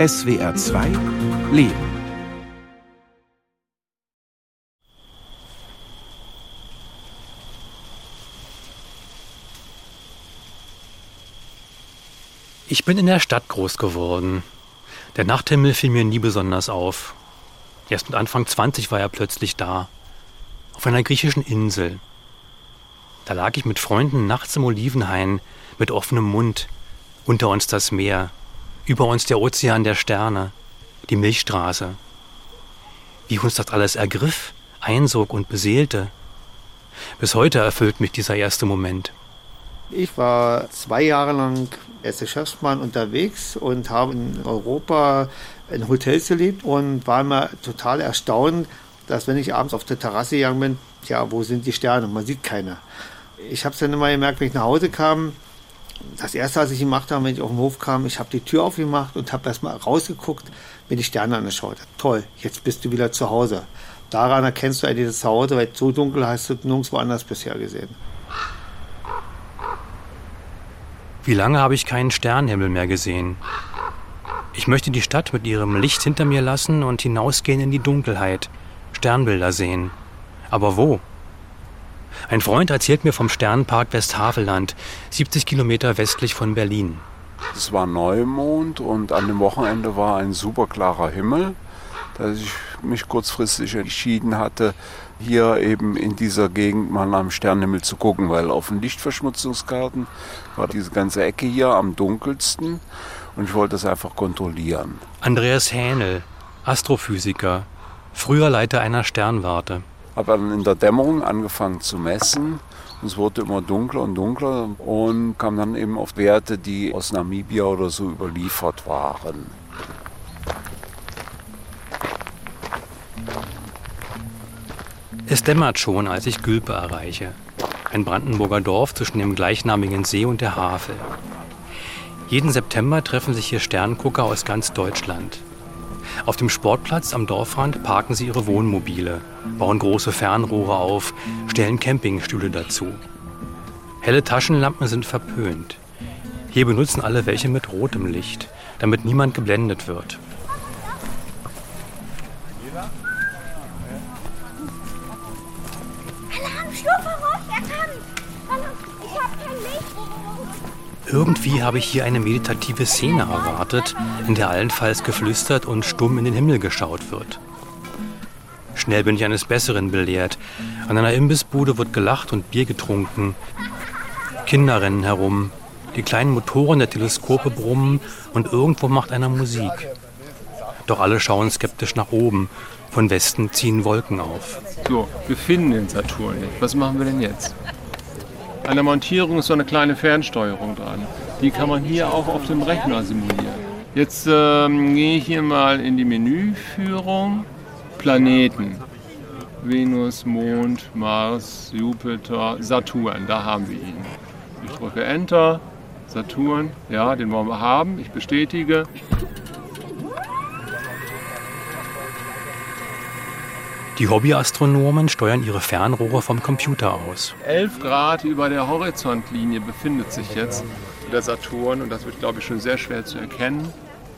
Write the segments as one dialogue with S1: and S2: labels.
S1: SWR 2 Leben.
S2: Ich bin in der Stadt groß geworden. Der Nachthimmel fiel mir nie besonders auf. Erst mit Anfang 20 war er plötzlich da. Auf einer griechischen Insel. Da lag ich mit Freunden nachts im Olivenhain mit offenem Mund. Unter uns das Meer. Über uns der Ozean der Sterne. Die Milchstraße. Wie uns das alles ergriff, einsog und beseelte. Bis heute erfüllt mich dieser erste Moment.
S3: Ich war zwei Jahre lang als Geschäftsmann unterwegs und habe in Europa in Hotels gelebt und war immer total erstaunt, dass wenn ich abends auf der Terrasse gegangen bin, ja, wo sind die Sterne? Man sieht keine. Ich habe es dann immer gemerkt, wenn ich nach Hause kam, das erste, was ich gemacht habe, wenn ich auf den Hof kam, ich habe die Tür aufgemacht und habe erstmal rausgeguckt, mir die Sterne angeschaut. Toll, jetzt bist du wieder zu Hause. Daran erkennst du eigentlich das Zuhause, weil so dunkel hast du nirgendwo anders bisher gesehen.
S2: Wie lange habe ich keinen Sternenhimmel mehr gesehen? Ich möchte die Stadt mit ihrem Licht hinter mir lassen und hinausgehen in die Dunkelheit, Sternbilder sehen. Aber wo? Ein Freund erzählt mir vom Sternenpark Westhaveland, 70 Kilometer westlich von Berlin.
S4: Es war Neumond und an dem Wochenende war ein super klarer Himmel, dass ich mich kurzfristig entschieden hatte, hier eben in dieser Gegend mal am Sternenhimmel zu gucken, weil auf den Lichtverschmutzungskarten war diese ganze Ecke hier am dunkelsten und ich wollte das einfach kontrollieren.
S2: Andreas Hähnel, Astrophysiker, früher Leiter einer Sternwarte.
S4: Habe dann in der Dämmerung angefangen zu messen es wurde immer dunkler und dunkler und kam dann eben auf Werte, die aus Namibia oder so überliefert waren.
S2: Es dämmert schon, als ich Gülpe erreiche. Ein Brandenburger Dorf zwischen dem gleichnamigen See und der Havel. Jeden September treffen sich hier Sterngucker aus ganz Deutschland. Auf dem Sportplatz am Dorfrand parken sie ihre Wohnmobile, bauen große Fernrohre auf, stellen Campingstühle dazu. Helle Taschenlampen sind verpönt. Hier benutzen alle welche mit rotem Licht, damit niemand geblendet wird. Irgendwie habe ich hier eine meditative Szene erwartet, in der allenfalls geflüstert und stumm in den Himmel geschaut wird. Schnell bin ich eines Besseren belehrt. An einer Imbissbude wird gelacht und Bier getrunken. Kinder rennen herum. Die kleinen Motoren der Teleskope brummen und irgendwo macht einer Musik. Doch alle schauen skeptisch nach oben. Von Westen ziehen Wolken auf.
S5: So, wir finden den Saturn nicht. Was machen wir denn jetzt? An der Montierung ist so eine kleine Fernsteuerung dran. Die kann man hier auch auf dem Rechner simulieren. Jetzt ähm, gehe ich hier mal in die Menüführung. Planeten. Venus, Mond, Mars, Jupiter, Saturn. Da haben wir ihn. Ich drücke Enter. Saturn, ja, den wollen wir haben. Ich bestätige.
S2: Die Hobbyastronomen steuern ihre Fernrohre vom Computer aus.
S5: 11 Grad über der Horizontlinie befindet sich jetzt der Saturn und das wird, glaube ich, schon sehr schwer zu erkennen.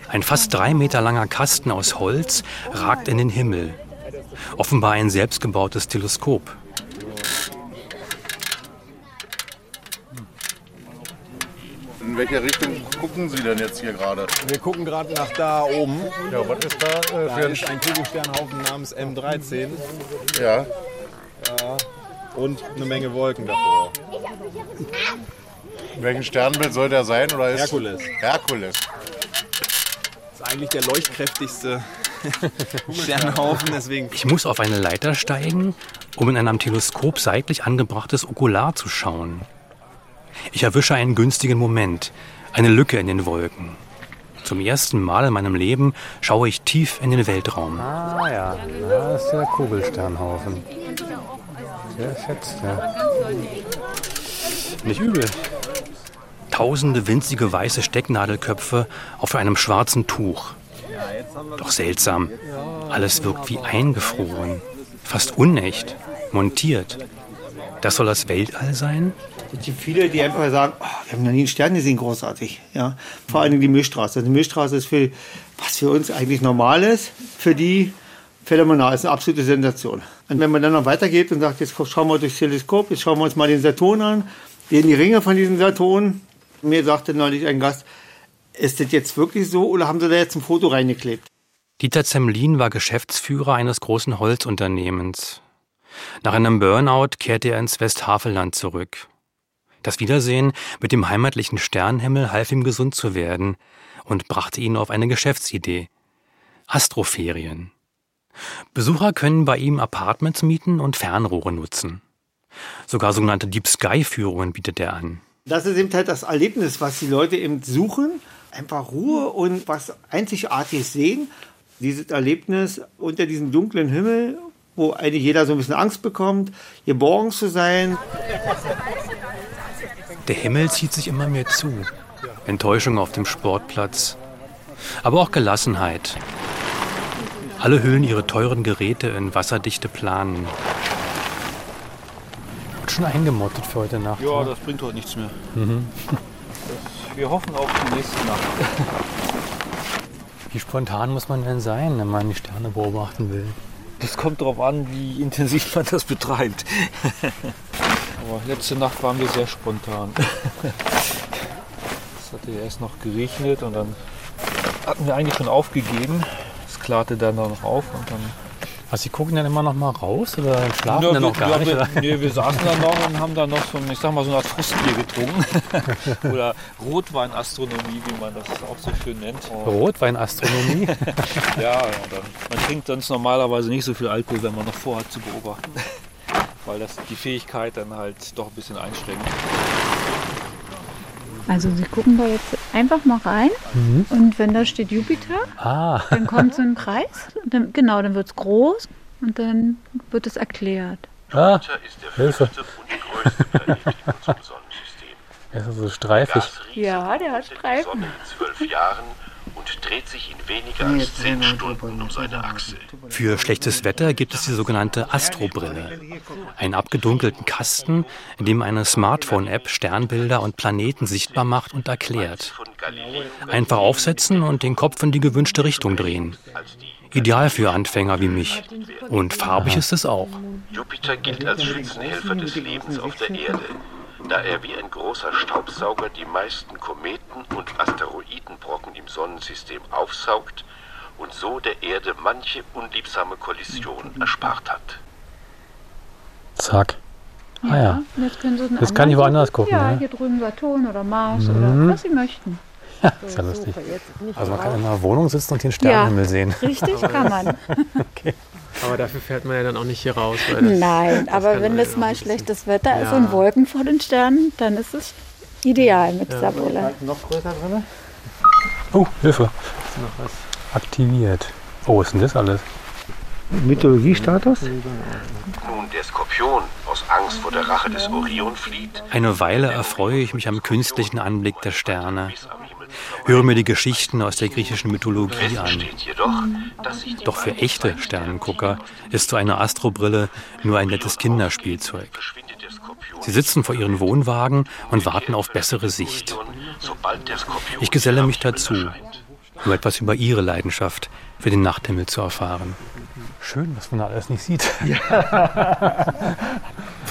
S2: Ein fast drei Meter langer Kasten aus Holz ragt in den Himmel. Offenbar ein selbstgebautes Teleskop.
S6: In welche Richtung gucken Sie denn jetzt hier gerade?
S7: Wir gucken gerade nach da oben.
S6: Ja, was ist da? Äh,
S7: Da ist ein Kugelsternhaufen namens M13
S6: ja.
S7: ja, und eine Menge Wolken davor.
S6: Welchen Sternbild soll der sein? Oder ist
S7: Herkules.
S6: Herkules.
S7: Das ist eigentlich der leuchtkräftigste Sternhaufen, deswegen
S2: Ich muss auf eine Leiter steigen, um in ein am Teleskop seitlich angebrachtes Okular zu schauen. Ich erwische einen günstigen Moment, eine Lücke in den Wolken. Zum ersten Mal in meinem Leben schaue ich tief in den Weltraum.
S8: Ah ja, da ist der Kugelsternhaufen. Sehr schätzt, ja.
S2: Nicht übel. Tausende winzige weiße Stecknadelköpfe auf einem schwarzen Tuch. Doch seltsam. Alles wirkt wie eingefroren. Fast unecht. Montiert. Das soll das Weltall sein?
S3: Es gibt viele, die einfach sagen, oh, wir haben noch nie einen Stern gesehen, großartig. Ja? Vor allen Dingen die Milchstraße. Die Milchstraße ist für, was für uns eigentlich normal ist, für die phänomenal, ist eine absolute Sensation. Und wenn man dann noch weitergeht und sagt, jetzt schauen wir durchs Teleskop, jetzt schauen wir uns mal den Saturn an, sehen die Ringe von diesem Saturn. Mir sagte neulich ein Gast, ist das jetzt wirklich so oder haben sie da jetzt ein Foto reingeklebt?
S2: Dieter Zemlin war Geschäftsführer eines großen Holzunternehmens. Nach einem Burnout kehrte er ins Westhavelland zurück. Das Wiedersehen mit dem heimatlichen Sternenhimmel half ihm gesund zu werden und brachte ihn auf eine Geschäftsidee. Astroferien. Besucher können bei ihm Apartments mieten und Fernrohre nutzen. Sogar sogenannte Deep Sky Führungen bietet er an.
S3: Das ist eben halt das Erlebnis, was die Leute eben suchen. Einfach Ruhe und was Einzigartiges sehen. Dieses Erlebnis unter diesem dunklen Himmel, wo eigentlich jeder so ein bisschen Angst bekommt, geborgen zu sein.
S2: Der Himmel zieht sich immer mehr zu. Enttäuschung auf dem Sportplatz. Aber auch Gelassenheit. Alle hüllen ihre teuren Geräte in wasserdichte Planen. Wird schon eingemottet für heute Nacht.
S7: Ja,
S2: ne?
S7: das bringt heute nichts mehr.
S2: Mhm.
S7: Das, wir hoffen auf die nächste Nacht.
S2: Wie spontan muss man denn sein, wenn man die Sterne beobachten will?
S7: Das kommt darauf an, wie intensiv man das betreibt. Aber letzte Nacht waren wir sehr spontan. Es hatte erst noch geregnet und dann hatten wir eigentlich schon aufgegeben. Es klarte dann noch auf und dann.
S2: Also Sie gucken dann immer noch mal raus oder schlafen
S7: Ja,
S2: dann noch
S7: wir,
S2: gar
S7: ja,
S2: nicht?
S7: wir, nee, wir saßen da noch und haben da noch so ein, ich sag mal, so eine Art Frustbier getrunken. Oder Rotweinastronomie, wie man das auch so schön nennt.
S2: Rotweinastronomie?
S7: Ja, ja dann, man trinkt sonst normalerweise nicht so viel Alkohol, wenn man noch vorhat zu beobachten. Weil das die Fähigkeit dann halt doch ein bisschen einschränkt.
S9: Also Sie gucken da jetzt einfach mal rein
S2: Mhm.
S9: und wenn da steht Jupiter,
S2: Ah,
S9: dann kommt so ein Kreis. Und dann, genau, dann wird es groß und dann wird es erklärt.
S2: ah
S10: ist der
S2: Hilfe.
S10: fünfte und größte Planet in unserem Sonnensystem.
S2: er ist so streifig.
S10: Gasriese
S9: Ja, der hat
S10: die
S9: Streifen.
S10: Sonne in zwölf Jahren und dreht sich in weniger als zehn Stunden um seine Achse.
S2: Für schlechtes Wetter gibt es die sogenannte Astrobrille. Einen abgedunkelten Kasten, in dem eine Smartphone-App Sternbilder und Planeten sichtbar macht und erklärt. Einfach aufsetzen und den Kopf in die gewünschte Richtung drehen. Ideal für Anfänger wie mich. Und farbig ist es auch.
S10: Jupiter gilt als Schützenhelfer des Lebens auf der Erde, da er wie ein großer Staubsauger die meisten Kometen und Asteroidenbrocken im Sonnensystem aufsaugt und so der Erde manche unliebsame Kollision erspart hat.
S2: Zack. Ah ja.
S9: Und Jetzt können Sie einen
S2: Jetzt kann ich woanders gucken,
S9: Ja,
S2: ne?
S9: hier drüben Saturn oder Mars
S2: Mhm.
S9: oder was Sie möchten.
S2: Ist ja lustig. Also man kann in einer Wohnung sitzen und den Sternenhimmel sehen.
S9: Richtig kann man.
S11: Aber dafür fährt man ja dann auch nicht hier raus. Weil das,
S9: Nein,
S11: das
S9: aber wenn
S11: ja
S9: mal schlechtes Wetter ist
S11: Ja.
S9: und Wolken vor den Sternen, dann ist es ideal mit
S11: Ja.
S9: dieser Brille.
S3: Noch größer drin?
S2: Oh, Hilfe.
S11: Ist noch was.
S2: Aktiviert. Oh, was ist denn das alles?
S3: Mythologiestatus?
S10: Nun der Skorpion aus Angst vor der Rache des Orion flieht,
S2: Eine Weile erfreue ich mich am künstlichen Anblick der Sterne. Höre mir die Geschichten aus der griechischen Mythologie an. Doch für echte Sternengucker ist so eine Astrobrille nur ein nettes Kinderspielzeug. Sie sitzen vor ihren Wohnwagen und warten auf bessere Sicht. Ich geselle mich dazu, um etwas über ihre Leidenschaft für den Nachthimmel zu erfahren. Schön, was man da alles nicht sieht.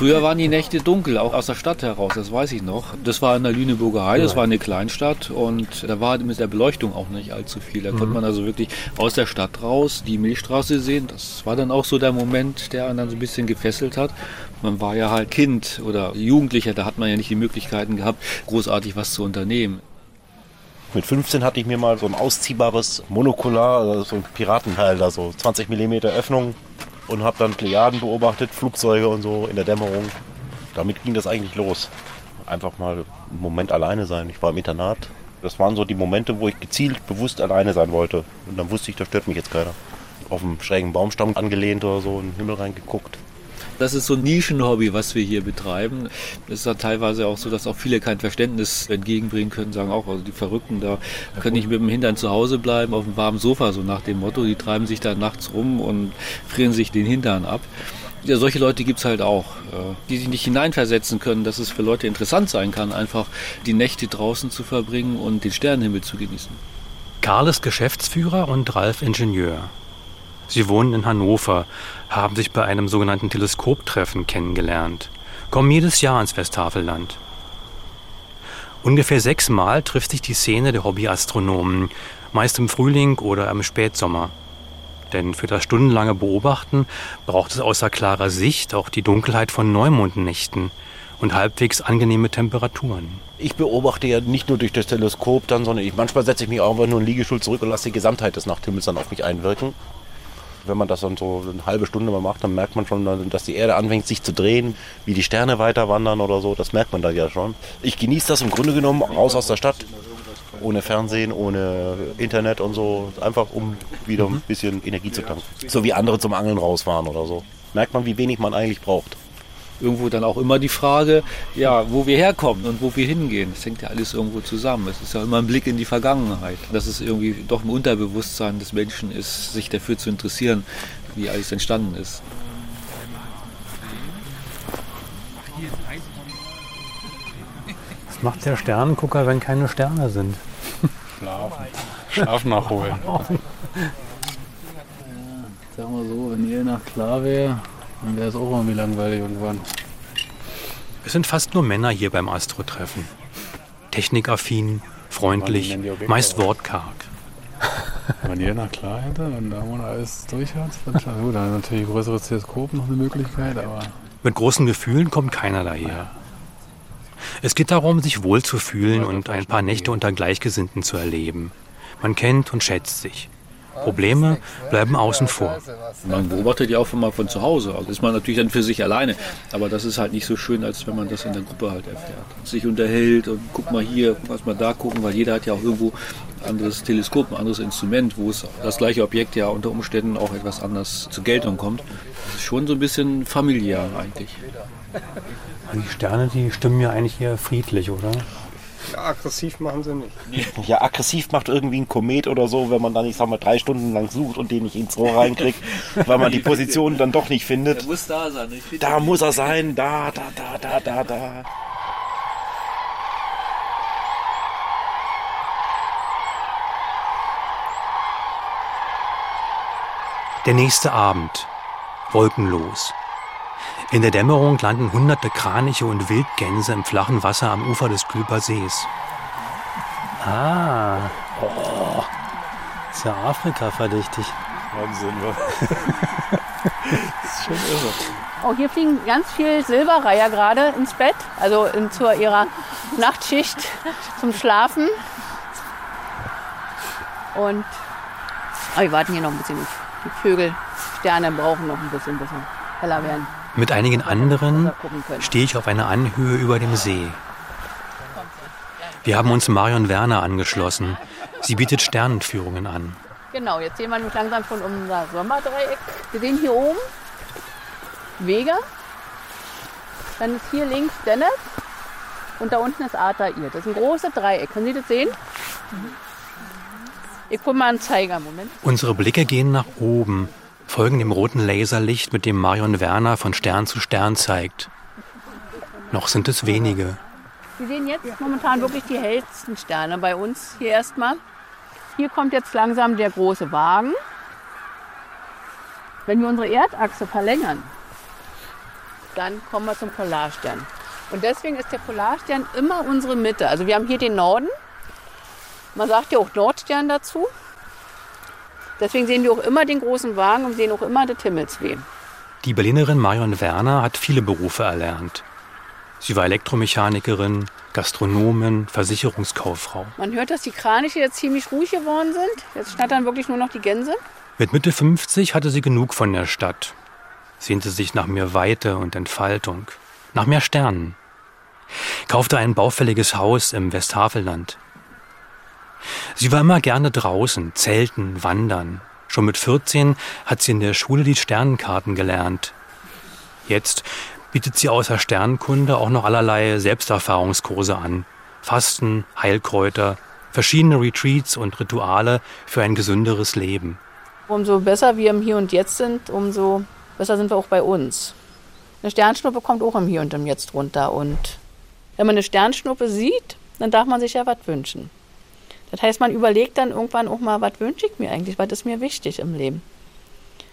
S12: Früher waren die Nächte dunkel, auch aus der Stadt heraus, das weiß ich noch. Das war in der Lüneburger Heide, das war eine Kleinstadt und da war mit der Beleuchtung auch nicht allzu viel. Da konnte man also wirklich aus der Stadt raus die Milchstraße sehen. Das war dann auch so der Moment, der einen dann so ein bisschen gefesselt hat. Man war ja halt Kind oder Jugendlicher, da hat man ja nicht die Möglichkeiten gehabt, großartig was zu unternehmen.
S13: Mit 15 hatte ich mir mal so ein ausziehbares Monokular, also so ein Piratenteil, da so 20 mm Öffnung und habe dann Plejaden beobachtet, Flugzeuge und so in der Dämmerung. Damit ging das eigentlich los. Einfach mal einen Moment alleine sein. Ich war im Internat. Das waren so die Momente, wo ich gezielt bewusst alleine sein wollte. Und dann wusste ich, da stört mich jetzt keiner. Auf einem schrägen Baumstamm angelehnt oder so in den Himmel reingeguckt.
S12: Das ist so ein Nischenhobby, was wir hier betreiben. Es ist ja teilweise auch so, dass auch viele kein Verständnis entgegenbringen können, sagen auch, also die Verrückten da können nicht mit dem Hintern zu Hause bleiben, auf dem warmen Sofa, so nach dem Motto. Die treiben sich da nachts rum und frieren sich den Hintern ab. Ja, solche Leute gibt es halt auch, äh, die sich nicht hineinversetzen können, dass es für Leute interessant sein kann, einfach die Nächte draußen zu verbringen und den Sternenhimmel zu genießen.
S2: Karl ist Geschäftsführer und Ralf Ingenieur. Sie wohnen in Hannover, haben sich bei einem sogenannten Teleskoptreffen kennengelernt, kommen jedes Jahr ins Westtafelland. Ungefähr sechsmal trifft sich die Szene der Hobbyastronomen, meist im Frühling oder im Spätsommer. Denn für das stundenlange Beobachten braucht es außer klarer Sicht auch die Dunkelheit von Neumondnächten und halbwegs angenehme Temperaturen.
S13: Ich beobachte ja nicht nur durch das Teleskop dann, sondern ich, manchmal setze ich mich auch einfach nur in den Liegestuhl zurück und lasse die Gesamtheit des Nachthimmels dann auf mich einwirken. Wenn man das dann so eine halbe Stunde mal macht, dann merkt man schon, dass die Erde anfängt sich zu drehen, wie die Sterne weiter wandern oder so. Das merkt man da ja schon. Ich genieße das im Grunde genommen raus aus der Stadt. Ohne Fernsehen, ohne Internet und so. Einfach um wieder ein bisschen Energie zu tanken. So wie andere zum Angeln rausfahren oder so. Merkt man, wie wenig man eigentlich braucht
S12: irgendwo dann auch immer die Frage, ja, wo wir herkommen und wo wir hingehen. Das hängt ja alles irgendwo zusammen. Es ist ja immer ein Blick in die Vergangenheit. Dass es irgendwie doch im Unterbewusstsein des Menschen ist, sich dafür zu interessieren, wie alles entstanden ist.
S2: Was macht der Sternengucker, wenn keine Sterne sind?
S8: Schlafen. Schlaf nachholen.
S11: Sag mal so, wenn ihr nach klar wäre, dann wäre es auch irgendwie langweilig irgendwann.
S2: Es sind fast nur Männer hier beim Astro-Treffen. Technikaffin, freundlich, meist wortkarg.
S8: Wenn nach klar hätte und da man alles durch hat, dann gut. Dann natürlich größeres Teleskop noch eine Möglichkeit, aber.
S2: Mit großen Gefühlen kommt keiner daher. Es geht darum, sich wohlzufühlen und ein paar Nächte unter Gleichgesinnten zu erleben. Man kennt und schätzt sich. Probleme bleiben außen vor.
S12: Man beobachtet ja auch mal von zu Hause. Also ist man natürlich dann für sich alleine. Aber das ist halt nicht so schön, als wenn man das in der Gruppe halt erfährt. Sich unterhält und guck mal hier, was mal da gucken, weil jeder hat ja auch irgendwo ein anderes Teleskop, ein anderes Instrument, wo es das gleiche Objekt ja unter Umständen auch etwas anders zur Geltung kommt. Das ist schon so ein bisschen familiär eigentlich.
S2: Die Sterne, die stimmen ja eigentlich eher friedlich, oder?
S14: Ja, aggressiv machen sie nicht.
S13: Ja, aggressiv macht irgendwie ein Komet oder so, wenn man dann, ich sag mal, drei Stunden lang sucht und den nicht ins Rohr reinkriegt, weil man die Position dann doch nicht findet.
S12: Der muss da sein.
S13: da muss er sein, da, da, da, da, da, da.
S2: Der nächste Abend. Wolkenlos. In der Dämmerung landen hunderte Kraniche und Wildgänse im flachen Wasser am Ufer des Klüber Sees. Ah, oh, ist ja Afrika verdächtig.
S8: Wahnsinn, wa?
S2: das ist schon irre.
S15: Oh, hier fliegen ganz viele Silberreiher gerade ins Bett, also in, zu ihrer Nachtschicht zum Schlafen. Und oh, wir warten hier noch ein bisschen. Die Vögel, Sterne brauchen noch ein bisschen, bis sie heller werden.
S2: Mit einigen anderen stehe ich auf einer Anhöhe über dem See. Wir haben uns Marion Werner angeschlossen. Sie bietet Sternenführungen an.
S15: Genau, jetzt sehen wir nämlich langsam schon unser Sommerdreieck. Wir sehen hier oben Vega. Dann ist hier links Dennis. Und da unten ist Altair. Das ist ein großes Dreieck. Können Sie das sehen? Ich gucke mal einen Zeiger. Moment.
S2: Unsere Blicke gehen nach oben, folgen dem roten Laserlicht, mit dem Marion Werner von Stern zu Stern zeigt. Noch sind es wenige.
S15: Sie sehen jetzt momentan wirklich die hellsten Sterne bei uns hier erstmal. Hier kommt jetzt langsam der große Wagen. Wenn wir unsere Erdachse verlängern, dann kommen wir zum Polarstern. Und deswegen ist der Polarstern immer unsere Mitte. Also wir haben hier den Norden. Man sagt ja auch Nordstern dazu. Deswegen sehen wir auch immer den großen Wagen und sehen auch immer das Himmelsweh.
S2: Die Berlinerin Marion Werner hat viele Berufe erlernt. Sie war Elektromechanikerin, Gastronomin, Versicherungskauffrau.
S15: Man hört, dass die Kraniche jetzt ziemlich ruhig geworden sind. Jetzt schnattern wirklich nur noch die Gänse.
S2: Mit Mitte 50 hatte sie genug von der Stadt. Sehnte sich nach mehr Weite und Entfaltung, nach mehr Sternen. Kaufte ein baufälliges Haus im Westhavelland. Sie war immer gerne draußen, zelten, wandern. Schon mit 14 hat sie in der Schule die Sternenkarten gelernt. Jetzt bietet sie außer Sternenkunde auch noch allerlei Selbsterfahrungskurse an. Fasten, Heilkräuter, verschiedene Retreats und Rituale für ein gesünderes Leben.
S15: Umso besser wir im Hier und Jetzt sind, umso besser sind wir auch bei uns. Eine Sternschnuppe kommt auch im Hier und im Jetzt runter. Und wenn man eine Sternschnuppe sieht, dann darf man sich ja was wünschen. Das heißt, man überlegt dann irgendwann auch mal, was wünsche ich mir eigentlich, was ist mir wichtig im Leben.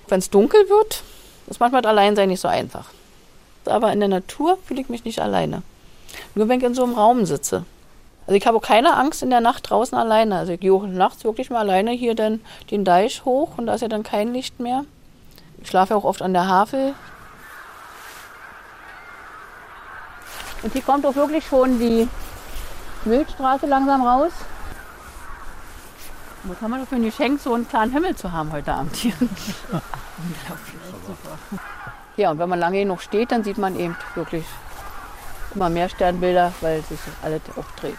S15: Wenn es dunkel wird, ist manchmal das Alleinsein nicht so einfach. Aber in der Natur fühle ich mich nicht alleine. Nur wenn ich in so einem Raum sitze. Also ich habe auch keine Angst in der Nacht draußen alleine. Also ich gehe auch nachts wirklich mal alleine hier dann den Deich hoch und da ist ja dann kein Licht mehr. Ich schlafe auch oft an der Havel. Und hier kommt auch wirklich schon die Milchstraße langsam raus. Was haben wir doch für ein Geschenk, so einen klaren Himmel zu haben heute Abend hier. Unglaublich. Ja, und wenn man lange genug steht, dann sieht man eben wirklich immer mehr Sternbilder, weil sich alles auch dreht.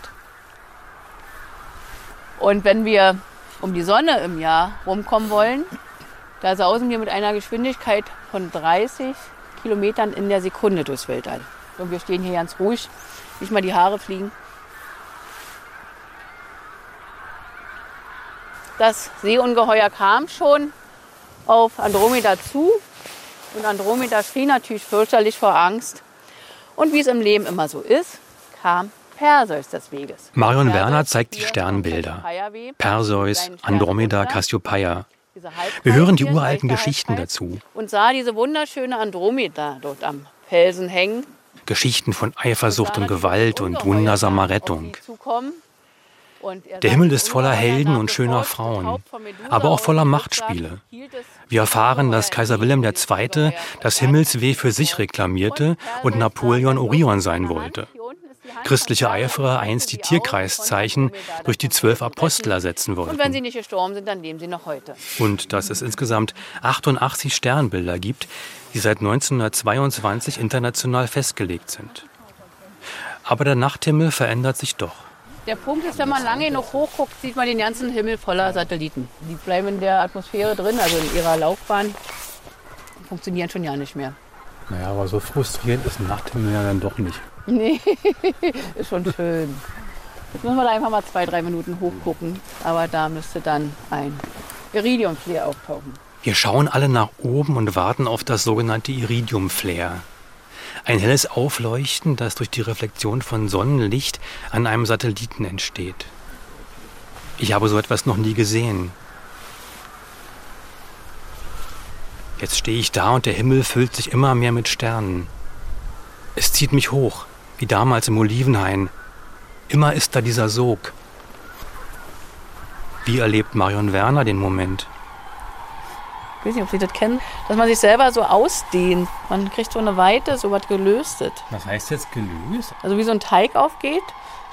S15: Und wenn wir um die Sonne im Jahr rumkommen wollen, da sausen wir mit einer Geschwindigkeit von 30 Kilometern in der Sekunde durchs Weltall. Und wir stehen hier ganz ruhig, nicht mal die Haare fliegen. Das Seeungeheuer kam schon auf Andromeda zu und Andromeda schrie natürlich fürchterlich vor Angst. Und wie es im Leben immer so ist, kam Perseus des Weges.
S2: Marion Werner zeigt die Sternbilder. Perseus, Andromeda, Cassiopeia. Wir hören die uralten Geschichten dazu.
S15: Und sah diese wunderschöne Andromeda dort am Felsen hängen.
S2: Geschichten von Eifersucht und Gewalt und wundersamer Rettung. Der Himmel ist voller Helden und schöner Frauen, aber auch voller Machtspiele. Wir erfahren, dass Kaiser Wilhelm II. das Himmelsweh für sich reklamierte und Napoleon Orion sein wollte. Christliche Eiferer einst die Tierkreiszeichen durch die zwölf Apostel ersetzen wollten.
S15: Und wenn sie nicht gestorben sind, dann leben sie noch heute.
S2: Und dass es insgesamt 88 Sternbilder gibt, die seit 1922 international festgelegt sind. Aber der Nachthimmel verändert sich doch.
S15: Der Punkt ist, wenn man lange genug hochguckt, sieht man den ganzen Himmel voller Satelliten. Die bleiben in der Atmosphäre drin, also in ihrer Laufbahn, funktionieren schon ja nicht mehr.
S8: Naja, aber so frustrierend ist ein Nachthimmel ja dann doch nicht.
S15: Nee, ist schon schön. Jetzt müssen wir da einfach mal zwei, drei Minuten hochgucken. Aber da müsste dann ein Iridium-Flare auftauchen.
S2: Wir schauen alle nach oben und warten auf das sogenannte Iridium-Flare. Ein helles Aufleuchten, das durch die Reflexion von Sonnenlicht an einem Satelliten entsteht. Ich habe so etwas noch nie gesehen. Jetzt stehe ich da und der Himmel füllt sich immer mehr mit Sternen. Es zieht mich hoch, wie damals im Olivenhain. Immer ist da dieser Sog. Wie erlebt Marion Werner den Moment?
S15: Ich weiß nicht, ob Sie das kennen, dass man sich selber so ausdehnt. Man kriegt so eine Weite, so was gelöstet.
S7: Was heißt jetzt gelöst?
S15: Also wie so ein Teig aufgeht,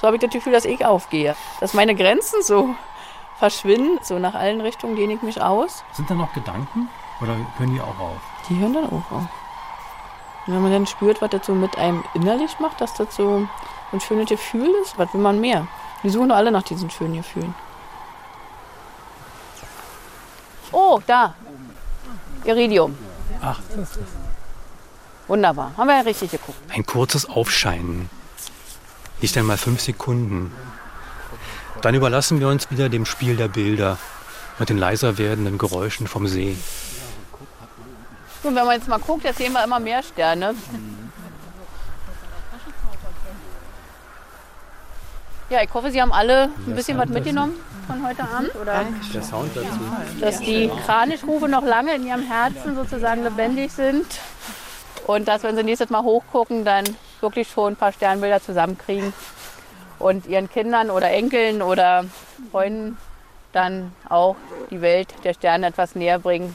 S15: so habe ich das Gefühl, dass ich aufgehe. Dass meine Grenzen so verschwinden, so nach allen Richtungen dehne ich mich aus.
S7: Sind da noch Gedanken oder hören die auch auf?
S15: Die hören dann auch auf. Und wenn man dann spürt, was das so mit einem innerlich macht, dass das so ein schönes Gefühl ist, was will man mehr? Die suchen doch alle nach diesen schönen Gefühlen. Oh, da. Iridium.
S2: Ach, das ist
S15: Wunderbar. Haben wir ja richtig geguckt.
S2: Ein kurzes Aufscheinen. Nicht einmal fünf Sekunden. Dann überlassen wir uns wieder dem Spiel der Bilder mit den leiser werdenden Geräuschen vom See.
S15: Und wenn man jetzt mal guckt, jetzt sehen wir immer mehr Sterne. Ja, ich hoffe, Sie haben alle ein bisschen was mitgenommen von heute Abend. Oder
S2: Der Sound dazu.
S15: dass die Kranichrufe noch lange in Ihrem Herzen sozusagen lebendig sind. Und dass, wenn Sie nächstes Mal hochgucken, dann wirklich schon ein paar Sternbilder zusammenkriegen und Ihren Kindern oder Enkeln oder Freunden dann auch die Welt der Sterne etwas näher bringen.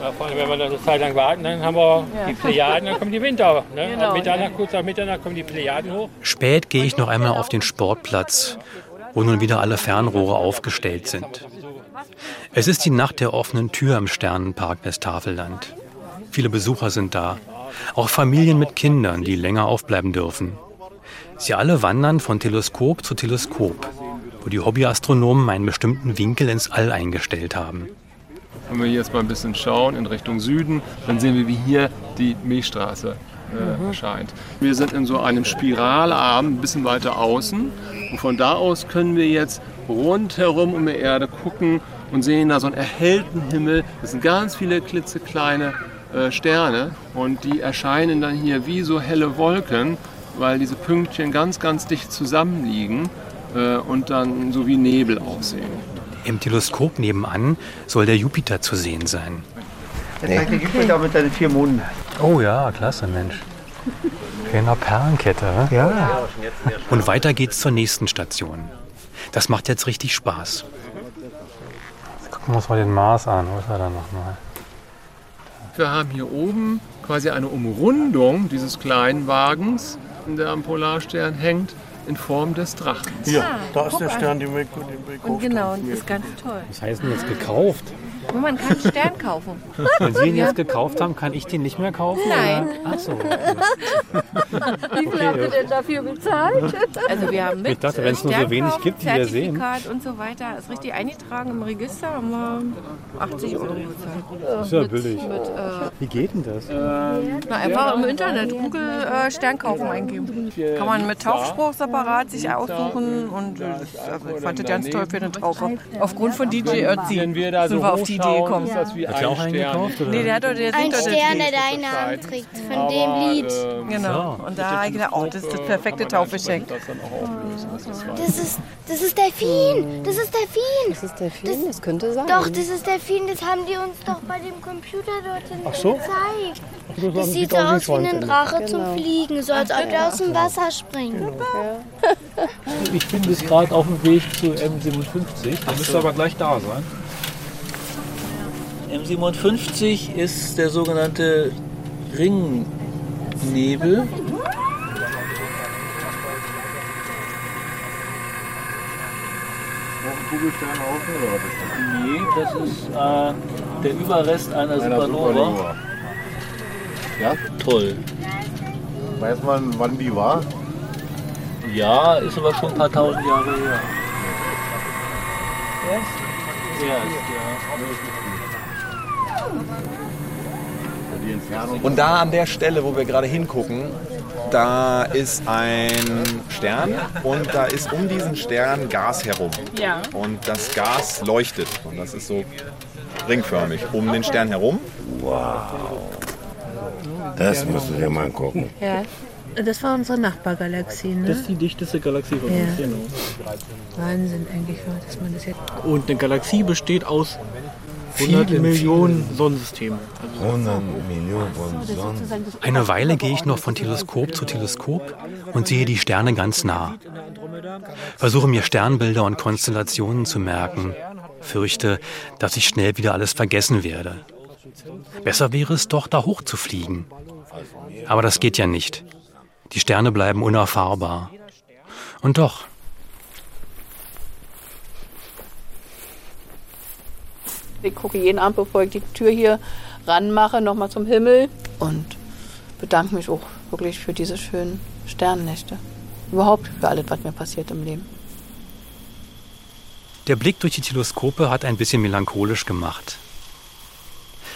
S16: Ja, vor allem, wenn wir dann eine Zeit lang warten, dann haben wir
S15: Ja.
S16: die Plejaden, dann kommen die Winter. Ne?
S15: Genau,
S16: Mitternacht, kurz nach Mitternacht kommen die Plejaden hoch.
S2: Spät gehe ich noch einmal auf den Sportplatz, wo nun wieder alle Fernrohre aufgestellt sind. Es ist die Nacht der offenen Tür im Sternenpark Westtafelland. Viele Besucher sind da, auch Familien mit Kindern, die länger aufbleiben dürfen. Sie alle wandern von Teleskop zu Teleskop, wo die Hobbyastronomen einen bestimmten Winkel ins All eingestellt haben.
S5: Wenn wir jetzt mal ein bisschen schauen in Richtung Süden, dann sehen wir, wie hier die Milchstraße äh,
S15: Mhm.
S5: erscheint. Wir sind in so einem Spiralarm ein bisschen weiter außen und von da aus können wir jetzt rundherum um die Erde gucken und sehen da so einen erhellten Himmel. Das sind ganz viele klitzekleine äh, Sterne und die erscheinen dann hier wie so helle Wolken, weil diese Pünktchen ganz, ganz dicht zusammenliegen äh, und dann so wie Nebel aussehen.
S2: Im Teleskop nebenan soll der Jupiter zu sehen sein.
S3: Jetzt zeigt der Jupiter mit seinen vier Monden.
S2: Oh ja, klasse, Mensch. Eine Perlenkette. hä?
S3: Ja.
S2: Und weiter geht's zur nächsten Station. Das macht jetzt richtig Spaß. Jetzt gucken wir uns mal den Mars an. Wo ist er dann nochmal?
S5: Wir haben hier oben quasi eine Umrundung dieses kleinen Wagens, der am Polarstern hängt, in Form des Drachens.
S6: Hier,
S17: Ah,
S6: da ist der Stern, den wir, den wir gekauft
S17: Und genau, das ist ganz toll.
S2: Was heißt denn jetzt gekauft?
S17: Und man kann einen Stern kaufen.
S2: Wenn Sie ihn
S17: Ja.
S2: jetzt gekauft haben, kann ich den nicht mehr kaufen?
S17: Nein.
S2: Oder? Ach so.
S17: Wie viel habt ihr denn dafür bezahlt? Also wir haben mit
S2: Ich dachte, wenn es nur so wenig gibt, wie wir sehen.
S17: Und so weiter, ist richtig eingetragen im Register, haben wir 80 Euro bezahlt.
S2: Das ist ja
S17: Mit-
S2: billig.
S17: Mit, äh,
S2: Wie geht denn das?
S17: na, einfach im Internet Google äh, Stern kaufen eingeben. Kann man mit Taufspruch separat sich aussuchen und äh, also ich fand das ganz toll für eine Taufe. Aufgrund von DJ Ötzi
S5: Wenn wir da
S17: sind
S5: so
S17: wir auf die Idee
S5: hochschauen,
S17: gekommen.
S5: ist das wie
S2: Hat auch
S5: ein
S2: einen
S5: Stern.
S2: gekauft, oder?
S17: Nee, der hat doch der
S18: Ein
S17: das
S18: Stern, der deinen Namen trägt, von
S5: Aber,
S18: dem Lied.
S5: ähm,
S17: Genau. Und da habe ich gedacht, oh, das ist das perfekte Taufgeschenk.
S5: das auch. Das ist
S18: Das ist, das ist Delfin. Das ist Delfin.
S15: Das ist Delfin, das könnte sein.
S18: Doch, das ist Delfin. Das haben die uns doch bei dem Computer dort hinten
S15: Ach so?
S18: gezeigt.
S15: Das
S18: Das sieht so aus wie ein Drache zum Fliegen, so als ob er aus dem Wasser springt.
S7: Ich bin bis gerade auf dem Weg zu M57. Der müsste aber gleich da sein. M57 ist der sogenannte Ringnebel.
S6: Kugelsternhaufen oder was ist das?
S7: Nee, das ist äh, der Überrest einer
S6: Einer
S7: Supernova.
S6: Supernova. Ja?
S7: Toll.
S6: Weiß man, wann die war?
S7: Ja, ist aber schon ein paar tausend Jahre her. Erst,
S6: Die Entfernung.
S19: Und da an der Stelle, wo wir gerade hingucken, da ist ein Stern und da ist um diesen Stern Gas herum.
S17: Ja.
S19: Und das Gas leuchtet und das ist so ringförmig um den Stern herum.
S10: Wow. Das musst du dir mal angucken.
S17: Ja. Das war unsere Nachbargalaxie, ne?
S7: Das ist die dichteste Galaxie von
S17: Ja.
S7: uns. Genau.
S17: Wahnsinn eigentlich, dass man das jetzt...
S14: Und eine Galaxie besteht aus 100 Millionen Sonnensystemen.
S10: 100 Millionen von Sonnen.
S2: Eine Weile gehe ich noch von Teleskop zu Teleskop und sehe die Sterne ganz nah. Versuche mir Sternbilder und Konstellationen zu merken. Fürchte, dass ich schnell wieder alles vergessen werde. Besser wäre es doch, da hoch zu fliegen. Aber das geht ja nicht. Die Sterne bleiben unerfahrbar. Und doch,
S15: Ich gucke jeden Abend, bevor ich die Tür hier ranmache, nochmal zum Himmel und bedanke mich auch wirklich für diese schönen Sternennächte. Überhaupt für alles, was mir passiert im Leben.
S2: Der Blick durch die Teleskope hat ein bisschen melancholisch gemacht.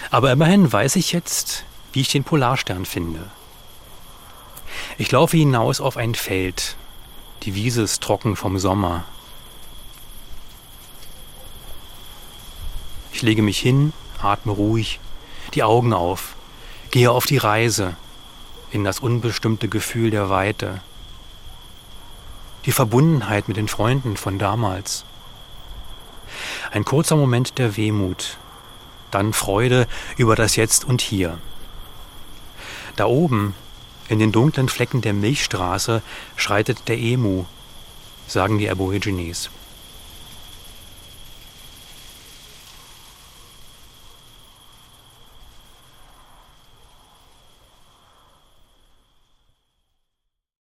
S2: Aber immerhin weiß ich jetzt, wie ich den Polarstern finde. Ich laufe hinaus auf ein Feld. Die Wiese ist trocken vom Sommer. Ich lege mich hin, atme ruhig, die Augen auf, gehe auf die Reise in das unbestimmte Gefühl der Weite. Die Verbundenheit mit den Freunden von damals. Ein kurzer Moment der Wehmut, dann Freude über das Jetzt und Hier. Da oben, in den dunklen Flecken der Milchstraße, schreitet der Emu, sagen die Aborigines.